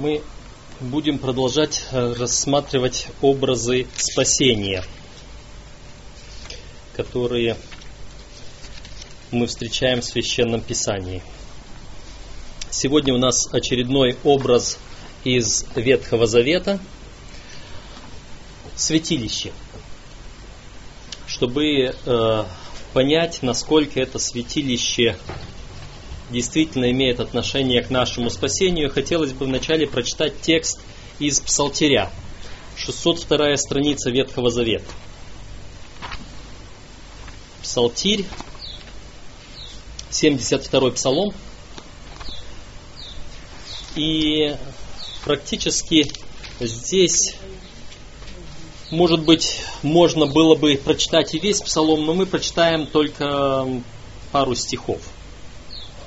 мы будем продолжать э, рассматривать образы спасения, которые мы встречаем в Священном Писании. Сегодня у нас очередной образ из Ветхого Завета – святилище. Чтобы э, понять, насколько это святилище действительно имеет отношение к нашему спасению, хотелось бы вначале прочитать текст из Псалтиря, 602 страница Ветхого Завета. Псалтирь, 72 псалом. И практически здесь, может быть, можно было бы прочитать и весь псалом, но мы прочитаем только пару стихов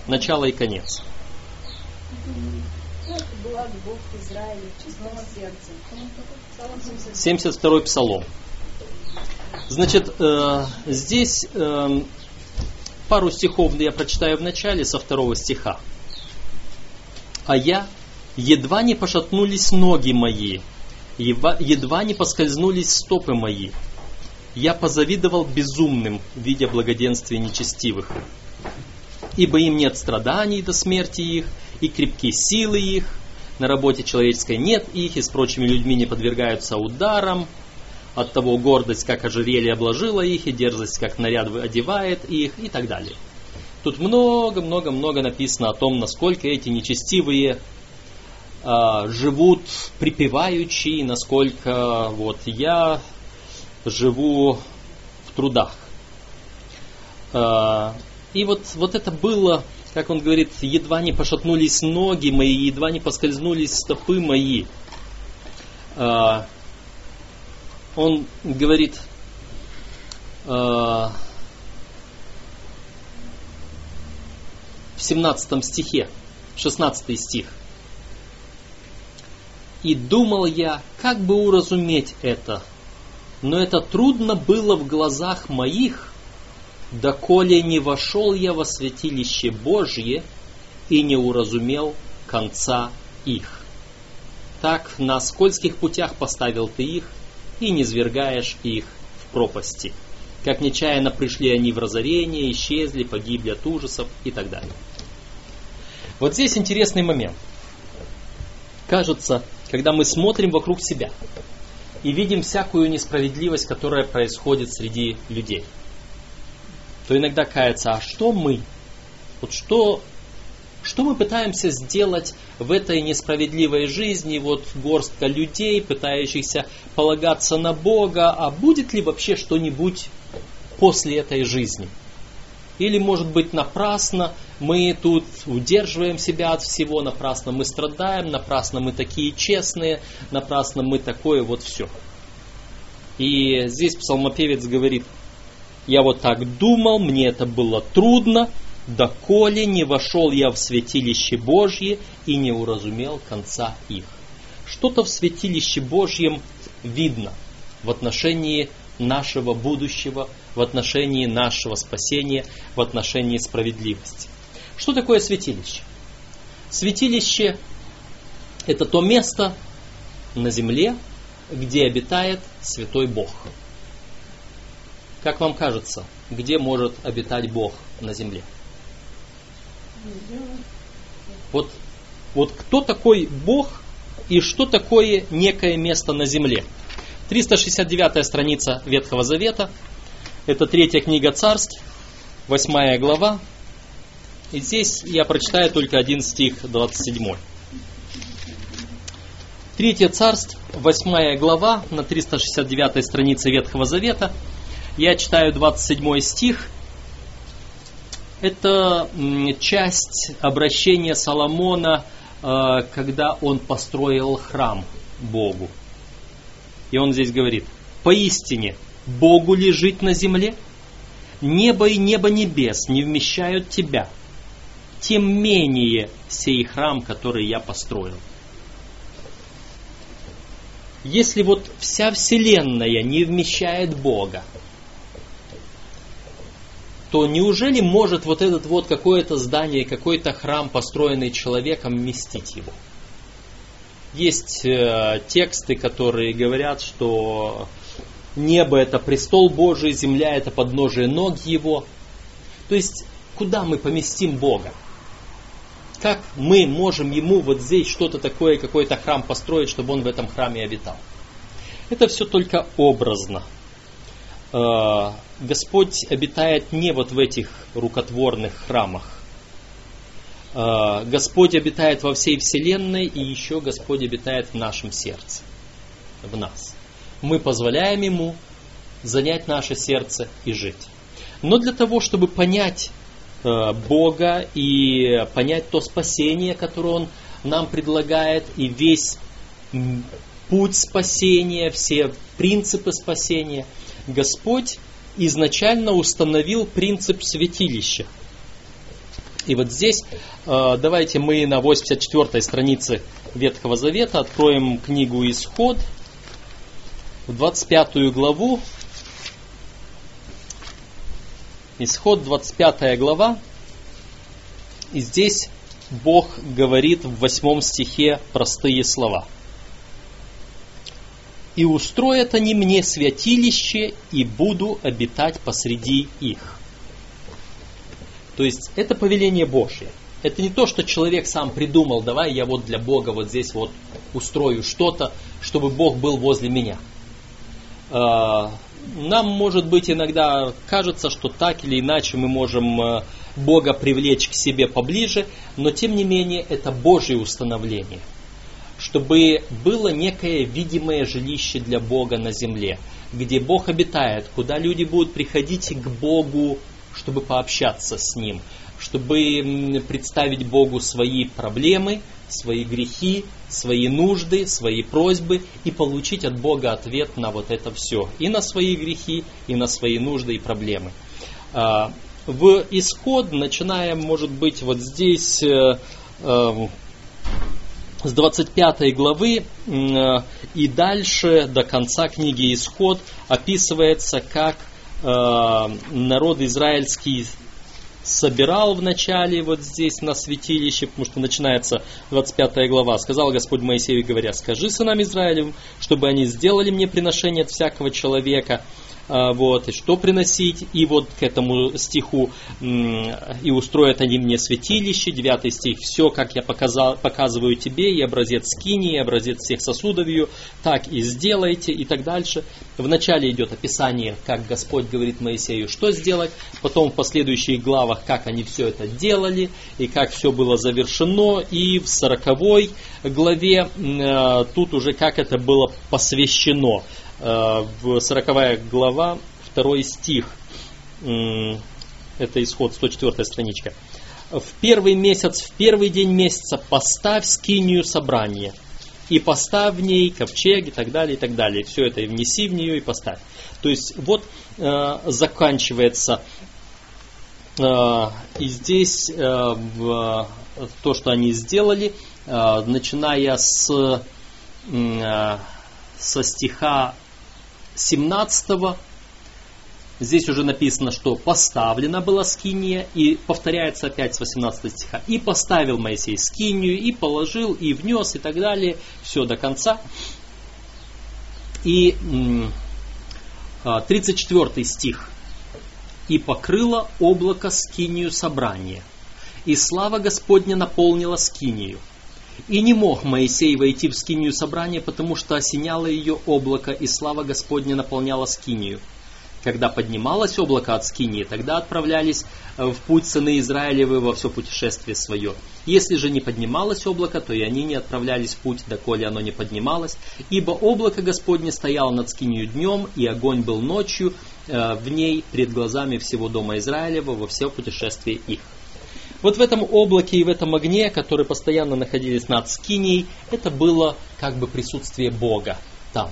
начало и конец. 72 псалом. Значит, э, здесь э, пару стихов я прочитаю в начале со второго стиха. А я едва не пошатнулись ноги мои, едва, едва не поскользнулись стопы мои. Я позавидовал безумным, видя благоденствие нечестивых ибо им нет страданий до смерти их, и крепки силы их, на работе человеческой нет их, и с прочими людьми не подвергаются ударам, от того гордость, как ожерелье обложила их, и дерзость, как наряд одевает их, и так далее. Тут много-много-много написано о том, насколько эти нечестивые а, живут припеваючи, насколько вот я живу в трудах. А, и вот, вот это было, как он говорит, едва не пошатнулись ноги мои, едва не поскользнулись стопы мои. А, он говорит, а, в 17 стихе, 16 стих. И думал я, как бы уразуметь это, но это трудно было в глазах моих, доколе не вошел я во святилище Божье и не уразумел конца их. Так на скользких путях поставил ты их, и не звергаешь их в пропасти. Как нечаянно пришли они в разорение, исчезли, погибли от ужасов и так далее. Вот здесь интересный момент. Кажется, когда мы смотрим вокруг себя и видим всякую несправедливость, которая происходит среди людей – то иногда кается, а что мы? Вот что, что мы пытаемся сделать в этой несправедливой жизни, вот горстка людей, пытающихся полагаться на Бога, а будет ли вообще что-нибудь после этой жизни? Или, может быть, напрасно мы тут удерживаем себя от всего, напрасно мы страдаем, напрасно мы такие честные, напрасно мы такое вот все. И здесь псалмопевец говорит, я вот так думал, мне это было трудно, доколе не вошел я в святилище Божье и не уразумел конца их. Что-то в святилище Божьем видно в отношении нашего будущего, в отношении нашего спасения, в отношении справедливости. Что такое святилище? Святилище – это то место на земле, где обитает Святой Бог – как вам кажется, где может обитать Бог на земле? Вот, вот кто такой Бог и что такое некое место на земле? 369 страница Ветхого Завета. Это третья книга царств, восьмая глава. И здесь я прочитаю только один стих, 27. Третье царств, восьмая глава, на 369 странице Ветхого Завета – я читаю 27 стих. Это часть обращения Соломона, э, когда он построил храм Богу. И он здесь говорит, поистине, Богу ли жить на земле? Небо и небо небес не вмещают тебя. Тем менее сей храм, который я построил. Если вот вся Вселенная не вмещает Бога, то неужели может вот этот вот какое-то здание, какой-то храм, построенный человеком, вместить его? Есть э, тексты, которые говорят, что небо это престол Божий, земля это подножие ног Его. То есть, куда мы поместим Бога? Как мы можем Ему вот здесь что-то такое, какой-то храм построить, чтобы Он в этом храме обитал? Это все только образно. Э, Господь обитает не вот в этих рукотворных храмах. Э, Господь обитает во всей вселенной, и еще Господь обитает в нашем сердце, в нас. Мы позволяем Ему занять наше сердце и жить. Но для того, чтобы понять э, Бога и понять то спасение, которое Он нам предлагает, и весь путь спасения, все принципы спасения, Господь изначально установил принцип святилища – и вот здесь э, давайте мы на 84 странице Ветхого Завета откроем книгу Исход, в 25 главу. Исход, 25 глава. И здесь Бог говорит в 8 стихе простые слова. «И устроят они мне святилище, и буду обитать посреди их». То есть это повеление Божье. Это не то, что человек сам придумал, давай я вот для Бога вот здесь вот устрою что-то, чтобы Бог был возле меня. А, нам, может быть, иногда кажется, что так или иначе мы можем э, Бога привлечь к себе поближе, но тем не менее это Божье установление. Чтобы было некое видимое жилище для Бога на земле, где Бог обитает, куда люди будут приходить к Богу чтобы пообщаться с Ним, чтобы представить Богу свои проблемы, свои грехи, свои нужды, свои просьбы и получить от Бога ответ на вот это все. И на свои грехи, и на свои нужды и проблемы. А, в исход, начиная, может быть, вот здесь э, э, с 25 главы э, и дальше до конца книги Исход описывается, как Э, народ израильский собирал в начале вот здесь на святилище, потому что начинается 25 глава. Сказал Господь Моисею, говоря, скажи сынам Израилевым, чтобы они сделали мне приношение от всякого человека, вот, и что приносить, и вот к этому стиху, и устроят они мне святилище, 9 стих, все, как я показал, показываю тебе, и образец скини, и образец всех сосудов ее, так и сделайте, и так дальше. Вначале идет описание, как Господь говорит Моисею, что сделать, потом в последующих главах, как они все это делали, и как все было завершено, и в 40 главе э, тут уже как это было посвящено. Э, в 40 глава, 2 стих, это исход, 104 страничка. В первый месяц, в первый день месяца поставь скинию собрания, и поставь в ней ковчег и так далее, и так далее. Все это и внеси в нее и поставь. То есть вот э, заканчивается э, и здесь э, в, то, что они сделали, э, начиная с, э, со стиха 17 Здесь уже написано, что поставлена была скиния, и повторяется опять с 18 стиха. И поставил Моисей скинию, и положил, и внес, и так далее. Все до конца. И 34 а, стих. И покрыло облако скинию собрания, и слава Господня наполнила скинию. И не мог Моисей войти в скинию собрания, потому что осеняло ее облако, и слава Господня наполняла скинию. Когда поднималось облако от скинии, тогда отправлялись э, в путь сыны Израилевы во все путешествие свое. Если же не поднималось облако, то и они не отправлялись в путь, доколе оно не поднималось. Ибо облако Господне стояло над скинию днем, и огонь был ночью э, в ней пред глазами всего дома Израилева во все путешествие их. Вот в этом облаке и в этом огне, которые постоянно находились над Скинией, это было как бы присутствие Бога там.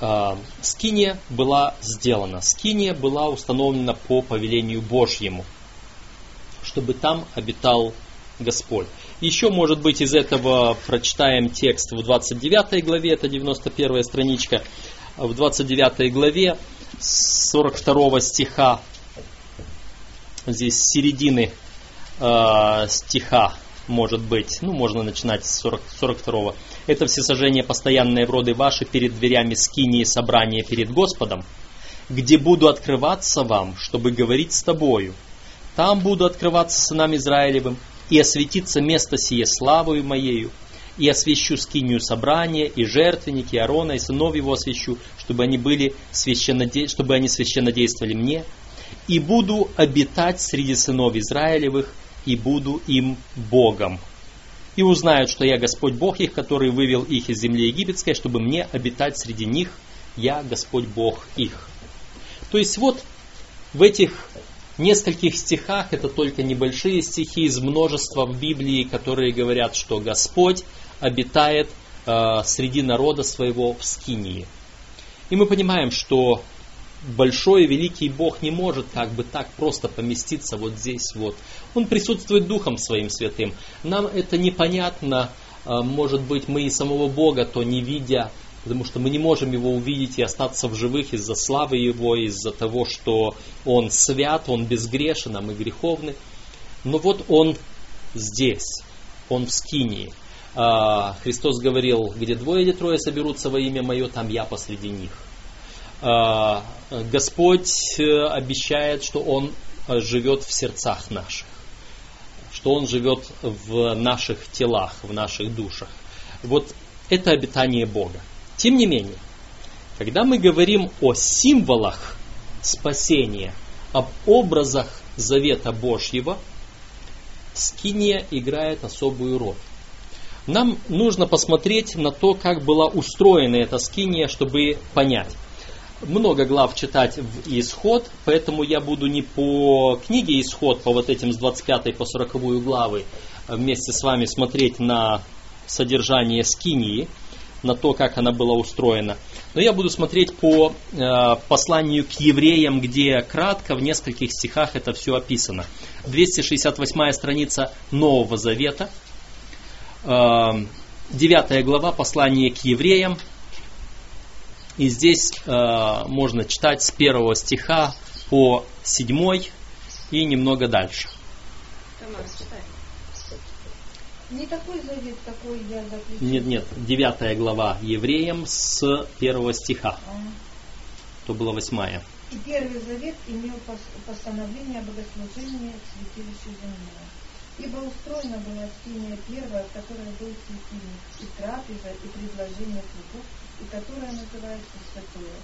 А, Скиния была сделана. Скиния была установлена по повелению Божьему, чтобы там обитал Господь. Еще, может быть, из этого прочитаем текст в 29 главе, это 91 страничка, в 29 главе 42 стиха, здесь середины э, стиха может быть, ну, можно начинать с 40, 42 Это всесожжение постоянные в роды ваши перед дверями скинии собрания перед Господом, где буду открываться вам, чтобы говорить с тобою. Там буду открываться сынам Израилевым, и осветиться место сие славою моею, и освящу скинию собрания, и жертвенники, Аарона, и сынов его освящу, чтобы они, были священноде... чтобы они священно действовали мне, и буду обитать среди сынов Израилевых, и буду им Богом. И узнают, что я Господь Бог их, который вывел их из земли египетской, чтобы мне обитать среди них, я Господь Бог их. То есть вот в этих нескольких стихах, это только небольшие стихи из множества в Библии, которые говорят, что Господь обитает э, среди народа своего в Скинии. И мы понимаем, что большой и великий Бог не может как бы так просто поместиться вот здесь вот. Он присутствует Духом Своим Святым. Нам это непонятно, э, может быть, мы и самого Бога то не видя, потому что мы не можем его увидеть и остаться в живых из-за славы его, из-за того, что он свят, он безгрешен, а мы греховны. Но вот он здесь, он в Скинии. А, Христос говорил, где двое или трое соберутся во имя Мое, там я посреди них. А, Господь э, обещает, что Он живет в сердцах наших, что Он живет в наших телах, в наших душах. Вот это обитание Бога. Тем не менее, когда мы говорим о символах спасения, об образах завета Божьего, скиния играет особую роль. Нам нужно посмотреть на то, как была устроена эта скиния, чтобы понять. Много глав читать в Исход, поэтому я буду не по книге Исход, по вот этим с 25 по 40 главы, а вместе с вами смотреть на содержание скинии, на то, как она была устроена. Но я буду смотреть по э, посланию к евреям, где кратко в нескольких стихах это все описано. 268 страница Нового Завета, э, 9 глава послания к евреям. И здесь э, можно читать с первого стиха по седьмой и немного дальше. Не такой завет, какой я заключил. Нет, нет, девятая глава евреям с первого стиха. А. То было восьмая. И первый завет имел постановление о богослужении святилище земного. Ибо устроена была скиния первая, в которой был светильник, и трапеза, и предложение цветов, и которая называется святое.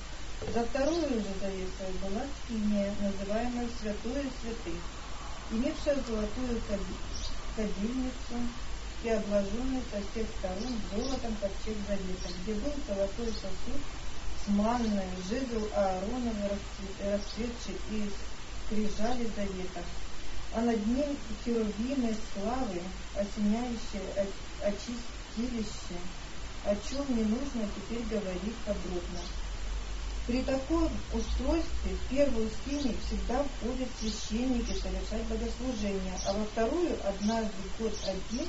За вторую же завесой была скиния, называемая святое святых, имевшая золотую кадильницу, и обложенный со всех сторон золотом ковчег завета, где был золотой сосуд с манной, жезл Ааронова расцветший и скрижали завета, а над ним херувимы славы, осеняющие очистилище, о чем не нужно теперь говорить подробно. При таком устройстве в первую скинию всегда входят священники совершать богослужение, а во вторую однажды в год один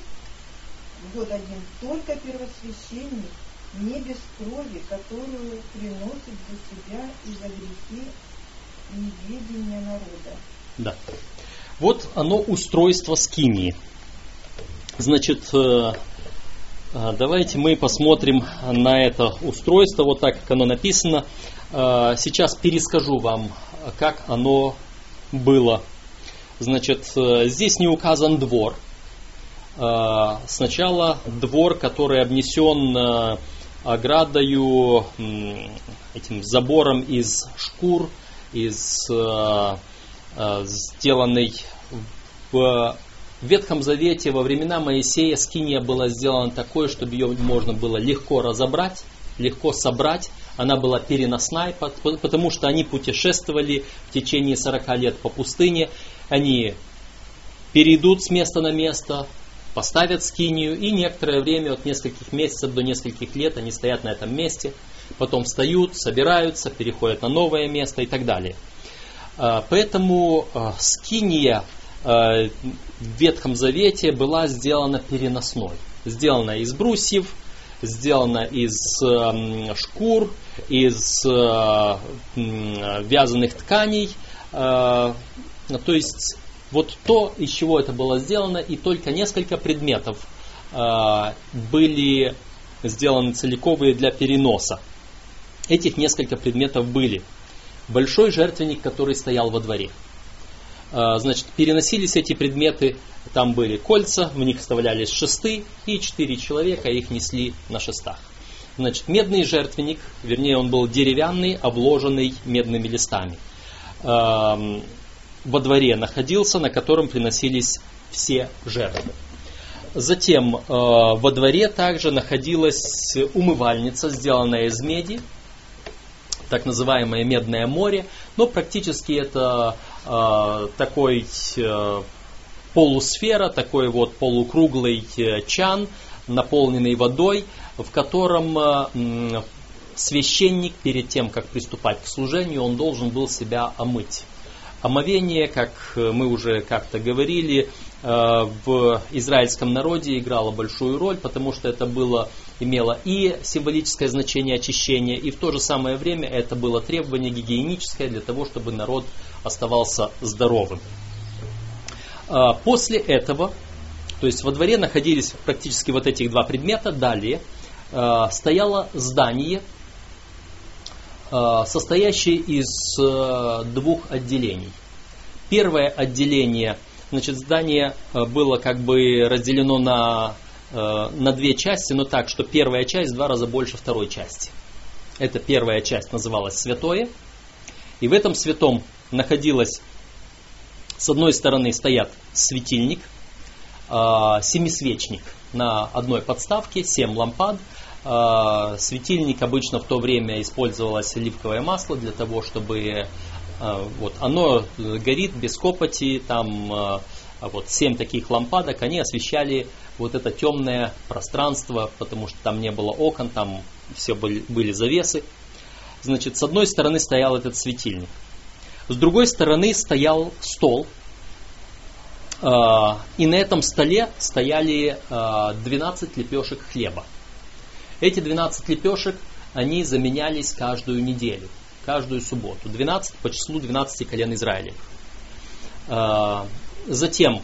год один только первосвященник, не без крови, которую приносит за себя и за грехи неведения народа. Да. Вот оно устройство скинии. Значит, э, давайте мы посмотрим на это устройство, вот так, как оно написано. Э, сейчас перескажу вам, как оно было. Значит, здесь не указан двор – Э, сначала двор, который обнесен э, оградою, этим забором из шкур, из э, сделанной в Ветхом Завете во времена Моисея скиния была сделана такой, чтобы ее можно было легко разобрать, легко собрать. Она была переносной, потому что они путешествовали в течение 40 лет по пустыне. Они перейдут с места на место, поставят скинию, и некоторое время, от нескольких месяцев до нескольких лет, они стоят на этом месте, потом встают, собираются, переходят на новое место и так далее. А, поэтому а, скиния а, в Ветхом Завете была сделана переносной. Сделана из брусьев, сделана из шкур, из вязаных тканей. То есть Вот то, из чего это было сделано, и только несколько предметов э, были сделаны целиковые для переноса. Этих несколько предметов были. Большой жертвенник, который стоял во дворе. Э, значит, переносились эти предметы, там были кольца, в них вставлялись шесты, и четыре человека их несли на шестах. Значит, медный жертвенник, вернее, он был деревянный, обложенный медными листами. Эм, во дворе находился, на котором приносились все жертвы. Затем э, во дворе также находилась умывальница, сделанная из меди, так называемое Медное море, но практически это такой э, полусфера, такой вот полукруглый э, чан, наполненный водой, в котором э, священник перед тем, как приступать к служению, он должен был себя омыть. Омовение, как мы уже как-то говорили, э, в израильском народе играло большую роль, потому что это было, имело и символическое значение очищения, и в то же самое время это было требование гигиеническое для того, чтобы народ оставался здоровым. Э, после этого, то есть во дворе находились практически вот этих два предмета, далее э, стояло здание, Э, состоящий из двух отделений. Первое отделение, значит, здание было как бы разделено на, на две части, но так, что первая часть в два раза больше второй части. Эта первая часть называлась Святое. И в этом святом находилось, с одной стороны стоят светильник, семисвечник на одной подставке, семь лампад – а, светильник обычно в то время использовалось оливковое масло для того, чтобы вот, оно горит без копоти, там вот семь таких лампадок, они освещали вот это темное пространство, потому что там не было окон, там все были, были завесы. Значит, с одной стороны стоял этот светильник, с другой стороны стоял стол, и на этом столе стояли 12 лепешек хлеба. Эти 12 лепешек, они заменялись каждую неделю, каждую субботу. 12 по числу 12 колен Израиля. Затем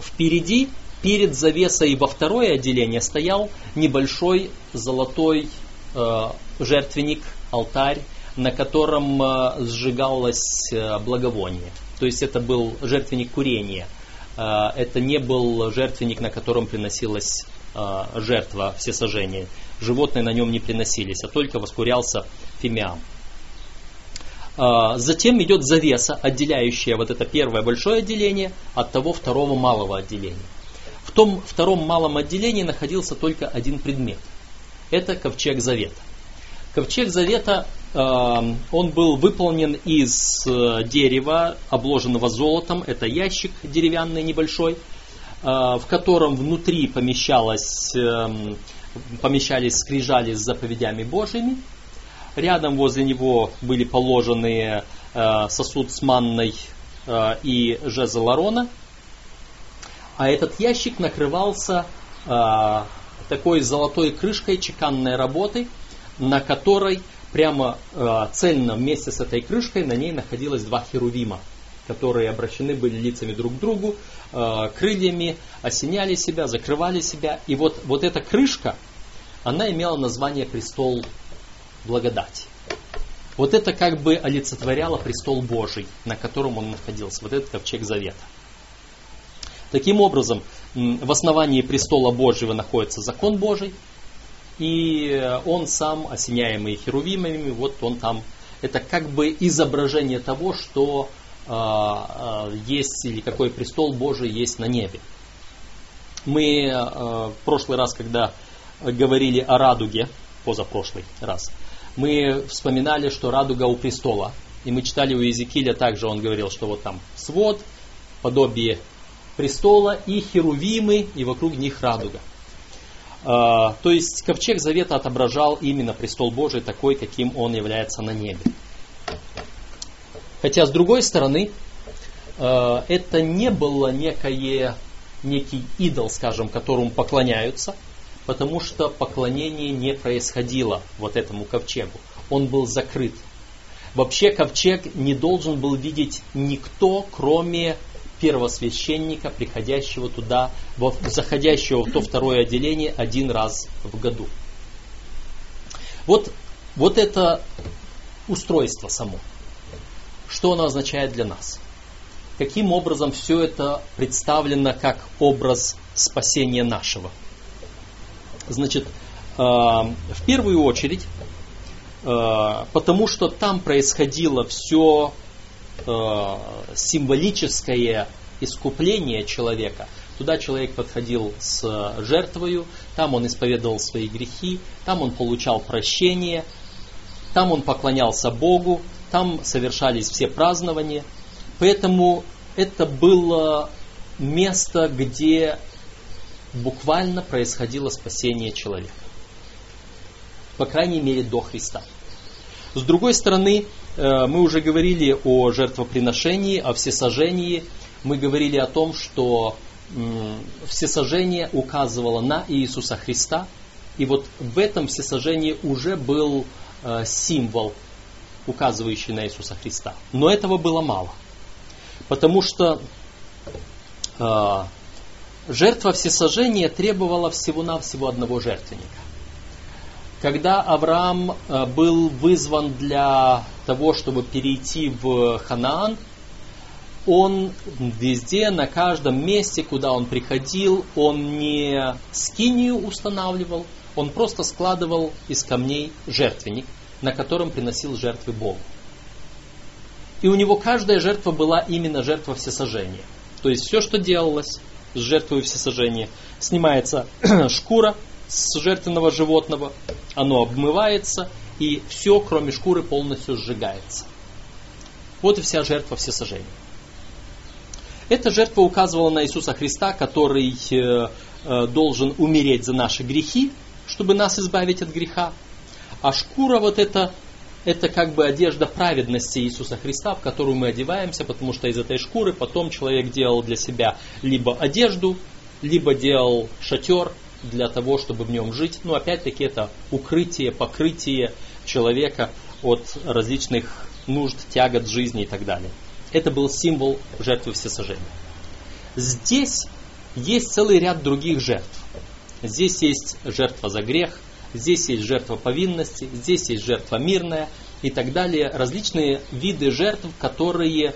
впереди, перед завесой во второе отделение стоял небольшой золотой а, жертвенник, алтарь, на котором а, сжигалось благовоние. То есть это был жертвенник курения. Это не был жертвенник, на котором приносилась жертва всесожжения животные на нем не приносились, а только воскурялся фимиам. А, затем идет завеса, отделяющая вот это первое большое отделение от того второго малого отделения. В том втором малом отделении находился только один предмет. Это ковчег завета. Ковчег завета, а, он был выполнен из э, дерева, обложенного золотом. Это ящик деревянный небольшой, а, в котором внутри помещалась эм, помещались скрижали с заповедями Божьими. Рядом возле него были положены э, сосуд с манной э, и жезл Арона. А этот ящик накрывался э, такой золотой крышкой чеканной работы, на которой прямо э, цельно вместе с этой крышкой на ней находилось два херувима, которые обращены были лицами друг к другу, Э, крыльями, осеняли себя, закрывали себя. И вот, вот эта крышка, она имела название престол благодати. Вот это как бы олицетворяло престол Божий, на котором он находился, вот этот ковчег завета. Таким образом, в основании престола Божьего находится закон Божий, и он сам, осеняемый херувимами, вот он там, это как бы изображение того, что а, а, есть или какой престол Божий есть на небе. Мы а, в прошлый раз, когда говорили о радуге, позапрошлый раз, мы вспоминали, что радуга у престола. И мы читали у Иезекииля также, он говорил, что вот там свод, подобие престола и херувимы, и вокруг них радуга. То есть ковчег завета отображал именно престол Божий такой, каким он является на небе. Хотя, с другой стороны, э, это не было некое, некий идол, скажем, которому поклоняются, потому что поклонение не происходило вот этому ковчегу. Он был закрыт. Вообще ковчег не должен был видеть никто, кроме первосвященника, приходящего туда, заходящего в то второе отделение один раз в году. Вот, вот это устройство само. Что оно означает для нас? Каким образом все это представлено как образ спасения нашего? Значит, э, в первую очередь, э, потому что там происходило все э, символическое искупление человека. Туда человек подходил с жертвою, там он исповедовал свои грехи, там он получал прощение, там он поклонялся Богу, там совершались все празднования. Поэтому это было место, где буквально происходило спасение человека. По крайней мере, до Христа. С другой стороны, э, мы уже говорили о жертвоприношении, о всесожжении. Мы говорили о том, что всесожжение указывало на Иисуса Христа. И вот в этом всесожжении уже был э, символ, указывающий на Иисуса Христа. Но этого было мало. Потому что э, жертва всесожжения требовала всего-навсего одного жертвенника. Когда Авраам э, был вызван для того, чтобы перейти в Ханаан, он везде, на каждом месте, куда он приходил, он не скинию устанавливал, он просто складывал из камней жертвенник, на котором приносил жертвы Богу. И у него каждая жертва была именно жертва всесожжения. То есть все, что делалось с жертвой всесожжения, снимается шкура, с жертвенного животного, оно обмывается, и все, кроме шкуры, полностью сжигается. Вот и вся жертва всесожжения. Эта жертва указывала на Иисуса Христа, который э, э, должен умереть за наши грехи, чтобы нас избавить от греха. А шкура вот это, это как бы одежда праведности Иисуса Христа, в которую мы одеваемся, потому что из этой шкуры потом человек делал для себя либо одежду, либо делал шатер, для того, чтобы в нем жить. Но опять-таки это укрытие, покрытие человека от различных нужд, тягот жизни и так далее. Это был символ жертвы всесожжения. Здесь есть целый ряд других жертв. Здесь есть жертва за грех, здесь есть жертва повинности, здесь есть жертва мирная и так далее. Различные виды жертв, которые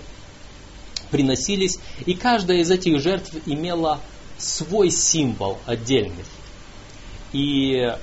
приносились. И каждая из этих жертв имела свой символ отдельный. И э,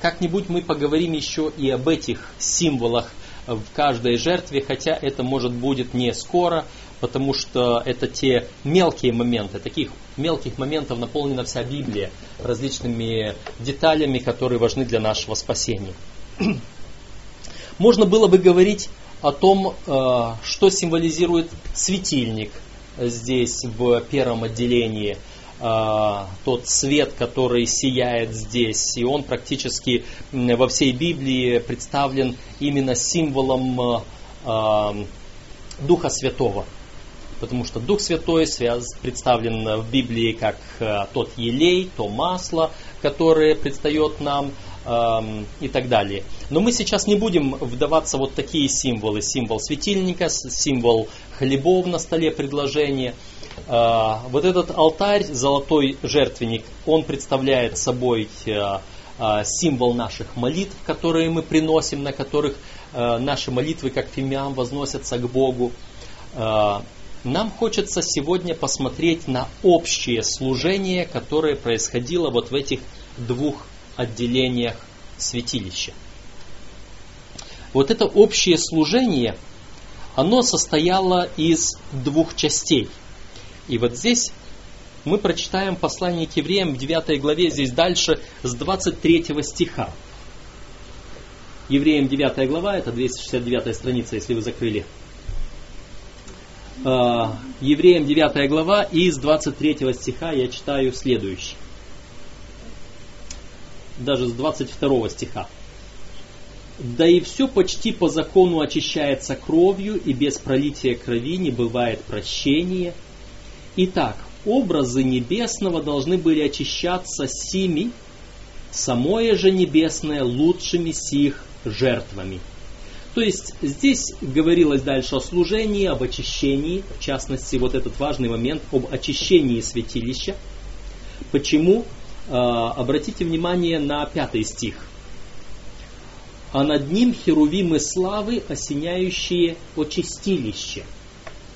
как-нибудь мы поговорим еще и об этих символах в каждой жертве, хотя это может будет не скоро, потому что это те мелкие моменты, таких мелких моментов наполнена вся Библия различными деталями, которые важны для нашего спасения. Можно было бы говорить о том, э, что символизирует светильник здесь в первом отделении – а, тот свет, который сияет здесь. И он практически во всей Библии представлен именно символом а, Духа Святого. Потому что Дух Святой связ, представлен в Библии как а, тот елей, то масло, которое предстает нам и так далее. Но мы сейчас не будем вдаваться вот такие символы. Символ светильника, символ хлебов на столе предложения – а, вот этот алтарь, золотой жертвенник, он представляет собой а, а, символ наших молитв, которые мы приносим, на которых наши молитвы, как фимиам, возносятся к Богу. Нам хочется сегодня посмотреть на общее служение, которое происходило вот в этих двух отделениях святилища. Вот это общее служение, оно состояло из двух частей – и вот здесь мы прочитаем послание к евреям в 9 главе, здесь дальше, с 23 стиха. Евреям 9 глава, это 269 страница, если вы закрыли. А, евреям 9 глава, и с 23 стиха я читаю следующий. Даже с 22 стиха. Да и все почти по закону очищается кровью, и без пролития крови не бывает прощения – Итак, образы небесного должны были очищаться сими, самое же небесное лучшими сих жертвами. То есть здесь говорилось дальше о служении, об очищении, в частности вот этот важный момент об очищении святилища. Почему? А, обратите внимание на пятый стих. А над ним херувимы славы, осеняющие очистилище.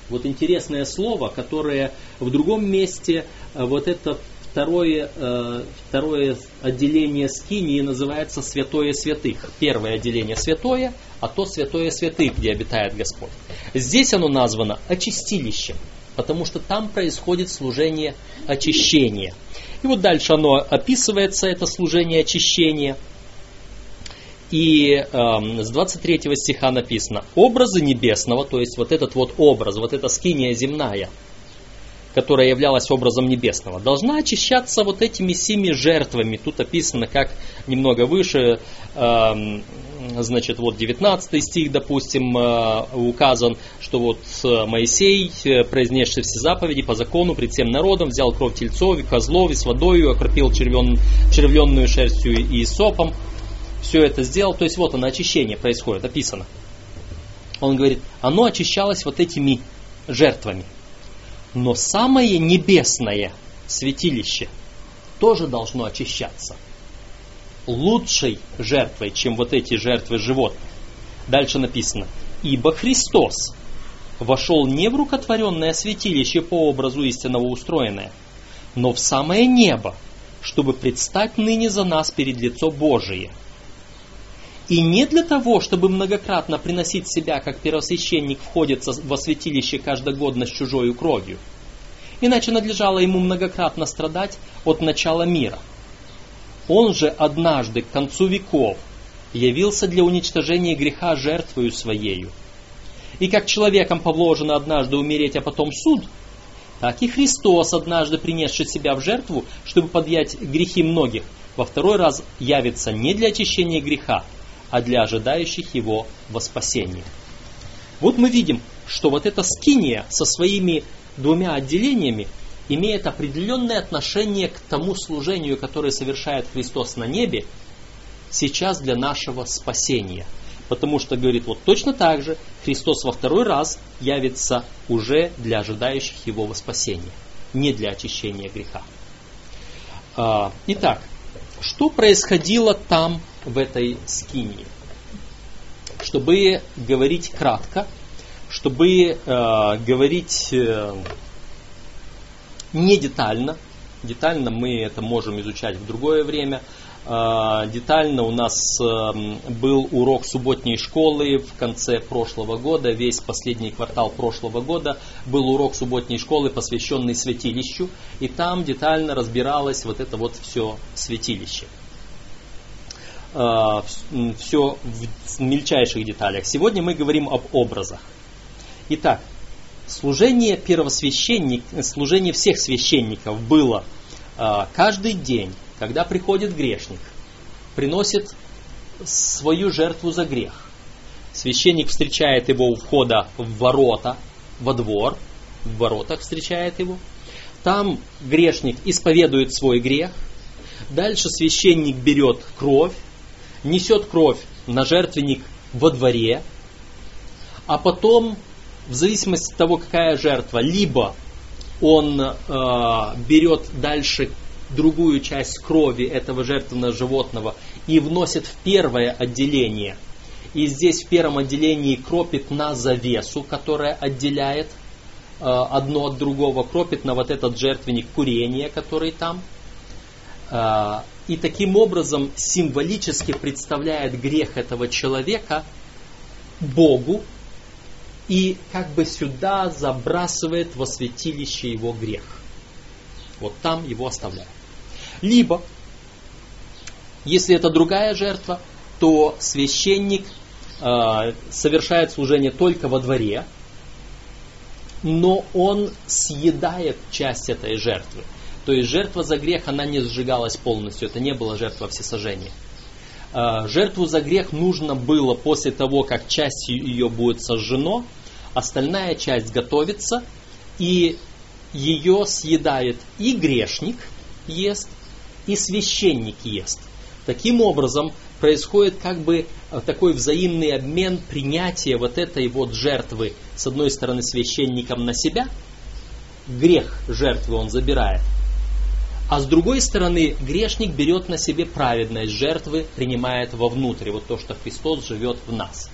Вот интересное слово, которое в другом месте а, вот это второе, э, второе отделение скинии называется святое святых. Первое отделение святое, а то святое святых, где обитает Господь. Здесь оно названо очистилищем, потому что там происходит служение очищения. И вот дальше оно описывается, это служение очищения. И э, с 23 стиха написано, образы небесного, то есть вот этот вот образ, вот эта скиния земная – которая являлась образом небесного, должна очищаться вот этими семи жертвами. Тут описано, как немного выше, э, значит, вот 19 стих, допустим, э, указан, что вот Моисей, э, произнесший все заповеди по закону пред всем народом, взял кровь тельцов и козлов и с водою, окропил червен, червленную шерстью и сопом. Все это сделал, то есть вот оно, очищение происходит, описано. Он говорит, оно очищалось вот этими жертвами. Но самое небесное святилище тоже должно очищаться. Лучшей жертвой, чем вот эти жертвы животных. Дальше написано, ибо Христос вошел не в рукотворенное святилище по образу истинного устроенное, но в самое небо, чтобы предстать ныне за нас перед лицо Божие – и не для того, чтобы многократно приносить себя, как первосвященник входит во святилище каждогодно с чужою кровью. Иначе надлежало ему многократно страдать от начала мира. Он же однажды к концу веков явился для уничтожения греха жертвою своею. И как человеком повложено однажды умереть, а потом суд, так и Христос, однажды принесший себя в жертву, чтобы подъять грехи многих, во второй раз явится не для очищения греха, а для ожидающих его во спасение. Вот мы видим, что вот эта скиния со своими двумя отделениями имеет определенное отношение к тому служению, которое совершает Христос на небе, сейчас для нашего спасения. Потому что, говорит, вот точно так же Христос во второй раз явится уже для ожидающих его во спасение, не для очищения греха. А, итак, что происходило там в этой скинии. Чтобы говорить кратко, чтобы э, говорить э, не детально, детально мы это можем изучать в другое время, э, детально у нас э, был урок субботней школы в конце прошлого года, весь последний квартал прошлого года был урок субботней школы, посвященный святилищу, и там детально разбиралось вот это вот все святилище. Э, все в мельчайших деталях. Сегодня мы говорим об образах. Итак, служение первосвященника, служение всех священников было э, каждый день, когда приходит грешник, приносит свою жертву за грех. Священник встречает его у входа в ворота, во двор, в воротах встречает его. Там грешник исповедует свой грех. Дальше священник берет кровь, несет кровь на жертвенник во дворе, а потом, в зависимости от того, какая жертва, либо он э, берет дальше другую часть крови этого жертвенного животного и вносит в первое отделение. И здесь в первом отделении кропит на завесу, которая отделяет э, одно от другого, кропит на вот этот жертвенник курения, который там. Э, и таким образом символически представляет грех этого человека Богу и как бы сюда забрасывает во святилище его грех. Вот там его оставляет. Либо, если это другая жертва, то священник э, совершает служение только во дворе, но он съедает часть этой жертвы. То есть жертва за грех, она не сжигалась полностью, это не была жертва всесожжения. А, жертву за грех нужно было после того, как часть ее будет сожжено, остальная часть готовится, и ее съедает и грешник ест, и священник ест. Таким образом, происходит как бы э, такой взаимный обмен принятия вот этой вот жертвы, с одной стороны, священником на себя, грех жертвы он забирает, а с другой стороны, грешник берет на себе праведность жертвы, принимает вовнутрь, вот то, что Христос живет в нас.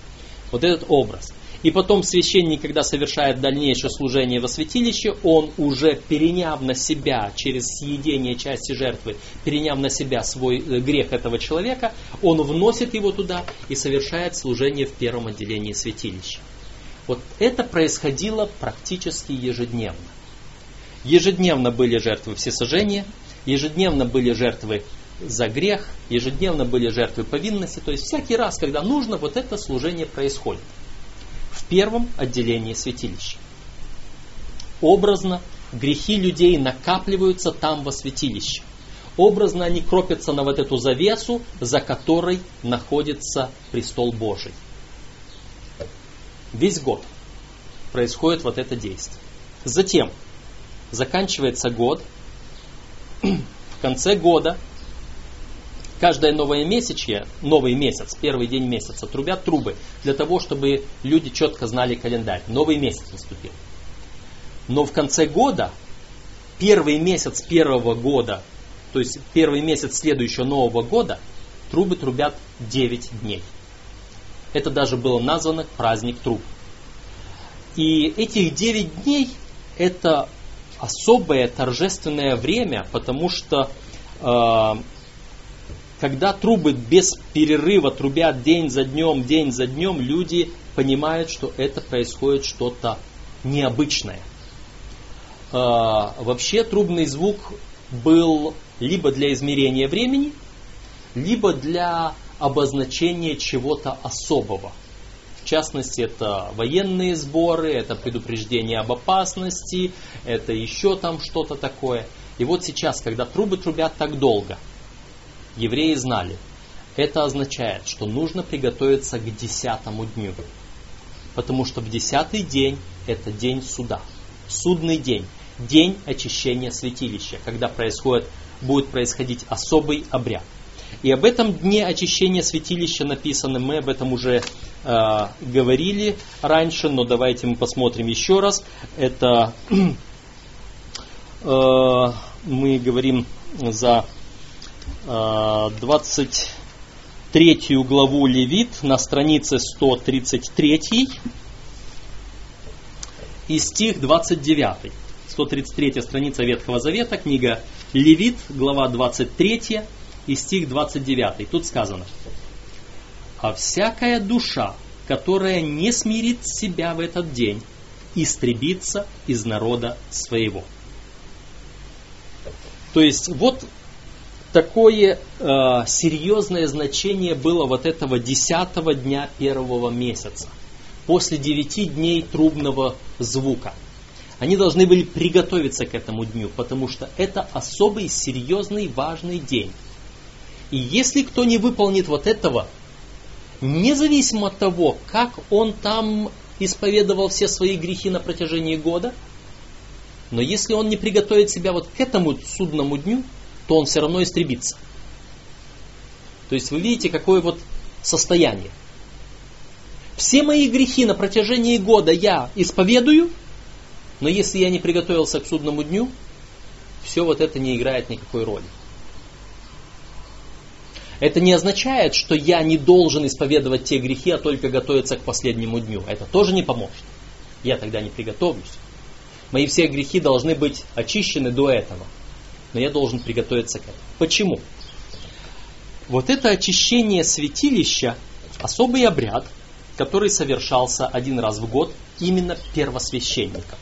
Вот этот образ. И потом священник, когда совершает дальнейшее служение во святилище, он уже переняв на себя через съедение части жертвы, переняв на себя свой э, грех этого человека, он вносит его туда и совершает служение в первом отделении святилища. Вот это происходило практически ежедневно. Ежедневно были жертвы всесожжения, ежедневно были жертвы за грех, ежедневно были жертвы повинности. То есть всякий раз, когда нужно, вот это служение происходит. Первом отделении святилища. Образно грехи людей накапливаются там во святилище. Образно они кропятся на вот эту завесу, за которой находится престол Божий. Весь год происходит вот это действие. Затем заканчивается год, в конце года, каждое новое месячье, новый месяц, первый день месяца, трубят трубы для того, чтобы люди четко знали календарь. Новый месяц наступил. Но в конце года, первый месяц первого года, то есть первый месяц следующего Нового года, трубы трубят 9 дней. Это даже было названо праздник труб. И этих 9 дней это особое торжественное время, потому что э, когда трубы без перерыва трубят день за днем, день за днем, люди понимают, что это происходит что-то необычное. Э, вообще трубный звук был либо для измерения времени, либо для обозначения чего-то особого – в частности, это военные сборы, это предупреждение об опасности, это еще там что-то такое. И вот сейчас, когда трубы трубят так долго, евреи знали, это означает, что нужно приготовиться к десятому дню. Потому что в десятый день это день суда. Судный день. День очищения святилища, когда происходит, будет происходить особый обряд. И об этом дне очищения святилища написано, мы об этом уже э, говорили раньше, но давайте мы посмотрим еще раз. Это э, мы говорим за 23 главу Левит на странице 133 и стих 29. 133 страница Ветхого Завета, книга Левит, глава 23 и стих 29. Тут сказано, а всякая душа, которая не смирит себя в этот день, истребится из народа своего. То есть вот такое э, серьезное значение было вот этого десятого дня первого месяца, после девяти дней трубного звука. Они должны были приготовиться к этому дню, потому что это особый, серьезный, важный день. И если кто не выполнит вот этого, независимо от того, как он там исповедовал все свои грехи на протяжении года, но если он не приготовит себя вот к этому судному дню, то он все равно истребится. То есть вы видите, какое вот состояние. Все мои грехи на протяжении года я исповедую, но если я не приготовился к судному дню, все вот это не играет никакой роли. Это не означает, что я не должен исповедовать те грехи, а только готовиться к последнему дню. Это тоже не поможет. Я тогда не приготовлюсь. Мои все грехи должны быть очищены до этого. Но я должен приготовиться к этому. Почему? Вот это очищение святилища особый обряд, который совершался один раз в год именно первосвященником.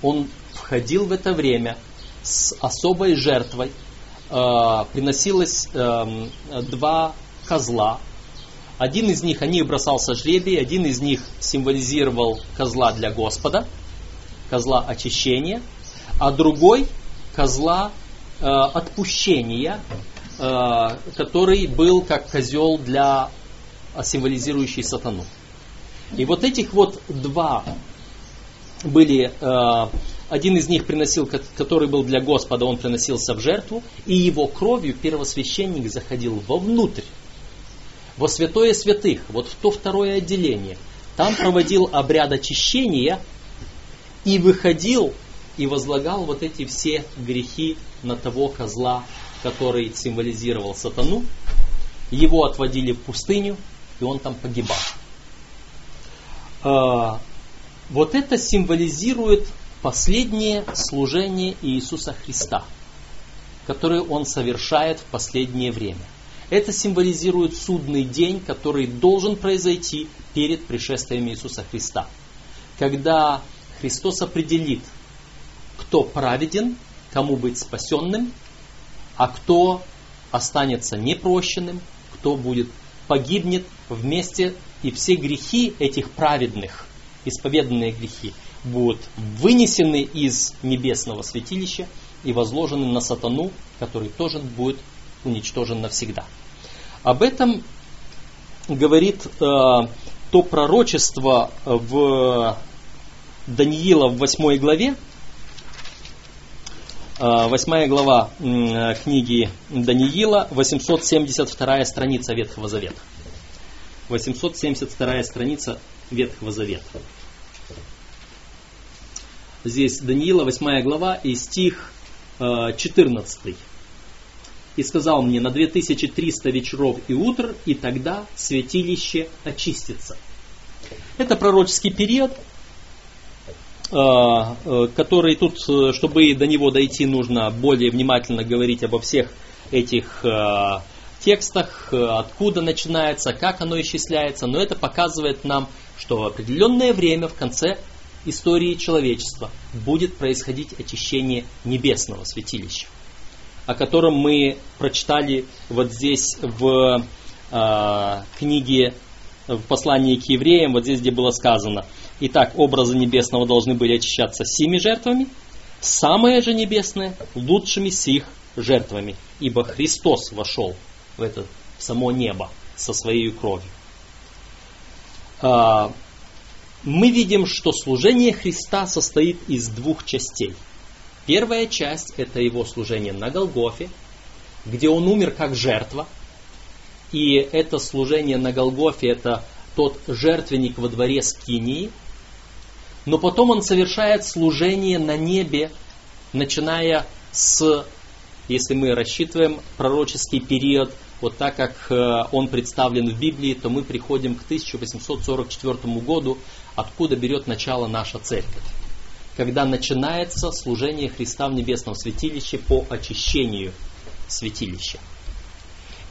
Он входил в это время с особой жертвой, э, приносилось э, два козла. Один из них, они бросался жребий, один из них символизировал козла для Господа, козла очищения, а другой козла э, отпущения, э, который был как козел для символизирующий сатану. И вот этих вот два были э, один из них приносил, который был для Господа, он приносился в жертву, и его кровью первосвященник заходил вовнутрь, во святое святых, вот в то второе отделение. Там проводил обряд очищения и выходил и возлагал вот эти все грехи на того козла, который символизировал сатану. Его отводили в пустыню, и он там погибал. А, вот это символизирует последнее служение Иисуса Христа, которое Он совершает в последнее время. Это символизирует судный день, который должен произойти перед пришествием Иисуса Христа. Когда Христос определит, кто праведен, кому быть спасенным, а кто останется непрощенным, кто будет погибнет вместе, и все грехи этих праведных, исповеданные грехи, будут вынесены из небесного святилища и возложены на сатану, который тоже будет уничтожен навсегда. Об этом говорит э, то пророчество в Даниила в 8 главе, 8 э, глава книги Даниила, 872 страница Ветхого Завета. 872 страница Ветхого Завета. Здесь Даниила, 8 глава и стих 14. Э, «И сказал мне, на 2300 вечеров и утр, и тогда святилище очистится». Это пророческий период, э, э, который тут, чтобы до него дойти, нужно более внимательно говорить обо всех этих текстах, откуда начинается, как оно исчисляется, но это показывает нам, что в определенное время в конце истории человечества будет происходить очищение небесного святилища, о котором мы прочитали вот здесь в э, книге, в послании к евреям, вот здесь, где было сказано, Итак, образы небесного должны были очищаться семи жертвами, самое же небесное лучшими сих жертвами, ибо Христос вошел в это в само небо со своей кровью. А, мы видим, что служение Христа состоит из двух частей. Первая часть – это его служение на Голгофе, где он умер как жертва. И это служение на Голгофе – это тот жертвенник во дворе Скинии. Но потом он совершает служение на небе, начиная с, если мы рассчитываем пророческий период – вот так как э, он представлен в Библии, то мы приходим к 1844 году, откуда берет начало наша церковь. Когда начинается служение Христа в небесном святилище по очищению святилища.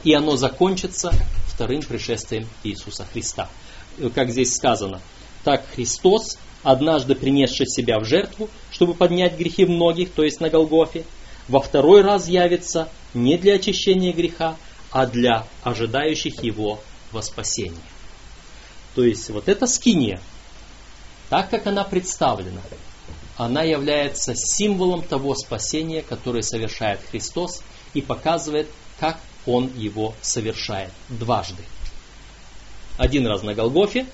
И оно закончится вторым пришествием Иисуса Христа. Как здесь сказано, так Христос, однажды принесший себя в жертву, чтобы поднять грехи многих, то есть на Голгофе, во второй раз явится не для очищения греха, а для ожидающих его во спасение. То есть вот эта скиния, так как она представлена, она является символом того спасения, которое совершает Христос и показывает, как Он его совершает дважды. Один раз на Голгофе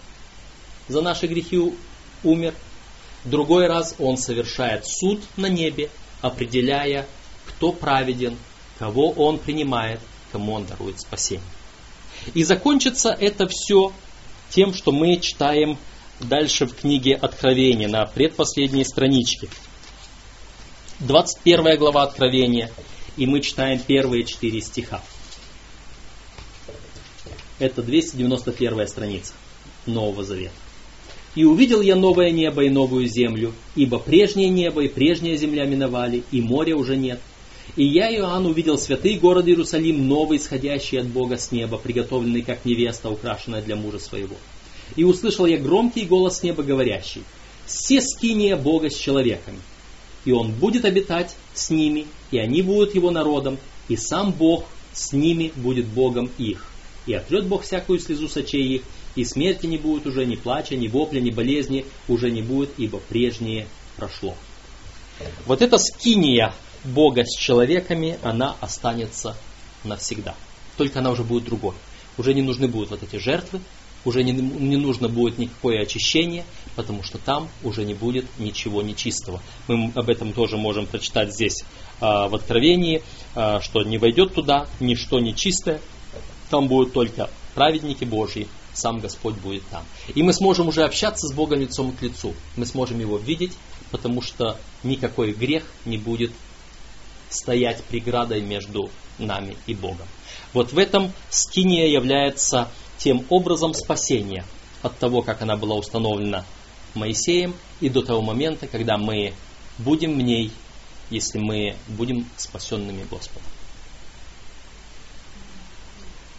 за наши грехи умер, другой раз Он совершает суд на небе, определяя, кто праведен, кого Он принимает, кому Он дарует спасение. И закончится это все тем, что мы читаем дальше в книге Откровения на предпоследней страничке. 21 глава Откровения, и мы читаем первые четыре стиха. Это 291 страница Нового Завета. «И увидел я новое небо и новую землю, ибо прежнее небо и прежняя земля миновали, и моря уже нет, и я, Иоанн, увидел святый город Иерусалим, новый, исходящий от Бога с неба, приготовленный как невеста, украшенная для мужа своего. И услышал я громкий голос неба, говорящий, «Все скиния Бога с человеками, и Он будет обитать с ними, и они будут Его народом, и сам Бог с ними будет Богом их. И отрет Бог всякую слезу сочей их, и смерти не будет уже, ни плача, ни вопля, ни болезни уже не будет, ибо прежнее прошло». Вот это скиния Бога с человеками, она останется навсегда. Только она уже будет другой. Уже не нужны будут вот эти жертвы, уже не, не нужно будет никакое очищение, потому что там уже не будет ничего нечистого. Мы об этом тоже можем прочитать здесь а, в Откровении, а, что не войдет туда ничто нечистое, там будут только праведники Божьи, сам Господь будет там. И мы сможем уже общаться с Богом лицом к лицу. Мы сможем Его видеть, потому что никакой грех не будет стоять преградой между нами и Богом. Вот в этом скиния является тем образом спасения от того, как она была установлена Моисеем, и до того момента, когда мы будем в ней, если мы будем спасенными Господом.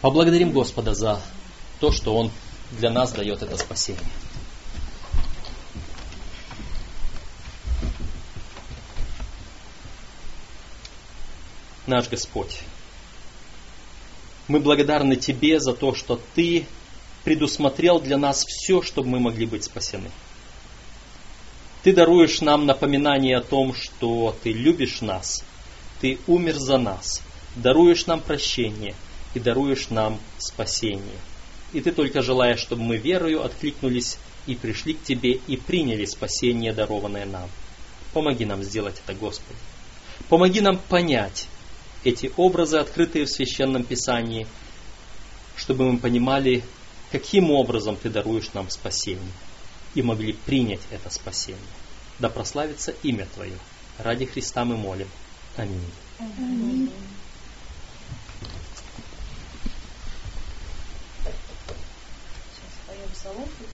Поблагодарим Господа за то, что Он для нас дает это спасение. Наш Господь, мы благодарны Тебе за то, что Ты предусмотрел для нас все, чтобы мы могли быть спасены. Ты даруешь нам напоминание о том, что Ты любишь нас, Ты умер за нас, даруешь нам прощение и даруешь нам спасение – и ты только желаешь, чтобы мы верою откликнулись и пришли к Тебе и приняли спасение, дарованное нам. Помоги нам сделать это, Господи. Помоги нам понять эти образы, открытые в Священном Писании, чтобы мы понимали, каким образом Ты даруешь нам спасение, и могли принять это спасение. Да прославится имя Твое. Ради Христа мы молим. Аминь. Аминь.